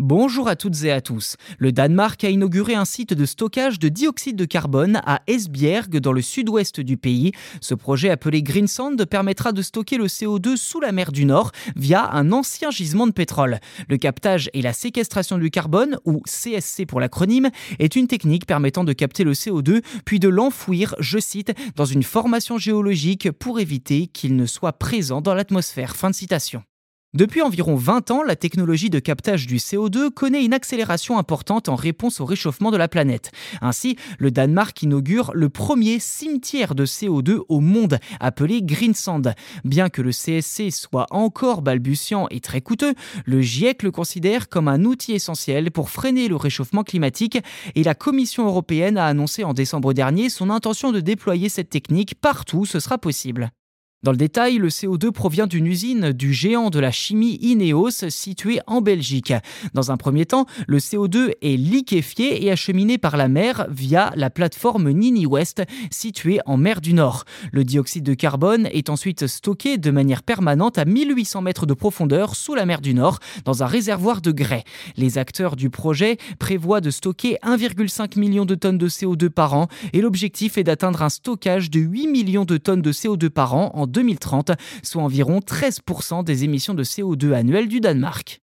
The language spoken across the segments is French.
Bonjour à toutes et à tous. Le Danemark a inauguré un site de stockage de dioxyde de carbone à Esbjerg dans le sud-ouest du pays. Ce projet appelé Greensand permettra de stocker le CO2 sous la mer du Nord via un ancien gisement de pétrole. Le captage et la séquestration du carbone, ou CSC pour l'acronyme, est une technique permettant de capter le CO2 puis de l'enfouir, je cite, dans une formation géologique pour éviter qu'il ne soit présent dans l'atmosphère. Fin de citation. Depuis environ 20 ans, la technologie de captage du CO2 connaît une accélération importante en réponse au réchauffement de la planète. Ainsi, le Danemark inaugure le premier cimetière de CO2 au monde, appelé Greensand. Bien que le CSC soit encore balbutiant et très coûteux, le GIEC le considère comme un outil essentiel pour freiner le réchauffement climatique et la Commission européenne a annoncé en décembre dernier son intention de déployer cette technique partout où ce sera possible. Dans le détail, le CO2 provient d'une usine du géant de la chimie Ineos située en Belgique. Dans un premier temps, le CO2 est liquéfié et acheminé par la mer via la plateforme Nini West située en mer du Nord. Le dioxyde de carbone est ensuite stocké de manière permanente à 1800 mètres de profondeur sous la mer du Nord dans un réservoir de grès. Les acteurs du projet prévoient de stocker 1,5 million de tonnes de CO2 par an et l'objectif est d'atteindre un stockage de 8 millions de tonnes de CO2 par an en 2030, soit environ 13% des émissions de CO2 annuelles du Danemark.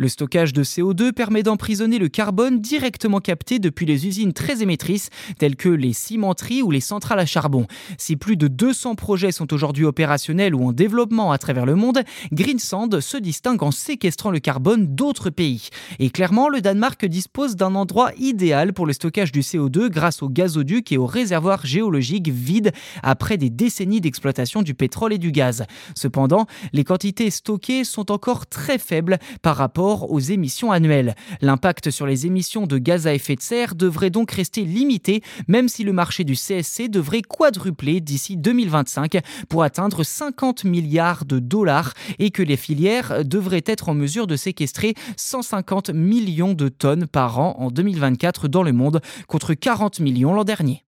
Le stockage de CO2 permet d'emprisonner le carbone directement capté depuis les usines très émettrices telles que les cimenteries ou les centrales à charbon. Si plus de 200 projets sont aujourd'hui opérationnels ou en développement à travers le monde, Greensand se distingue en séquestrant le carbone d'autres pays. Et clairement, le Danemark dispose d'un endroit idéal pour le stockage du CO2 grâce au gazoduc et aux réservoirs géologiques vides après des décennies d'exploitation du pétrole et du gaz. Cependant, les quantités stockées sont encore très faibles par aux émissions annuelles. L'impact sur les émissions de gaz à effet de serre devrait donc rester limité, même si le marché du CSC devrait quadrupler d'ici 2025 pour atteindre 50 milliards de dollars et que les filières devraient être en mesure de séquestrer 150 millions de tonnes par an en 2024 dans le monde contre 40 millions l'an dernier.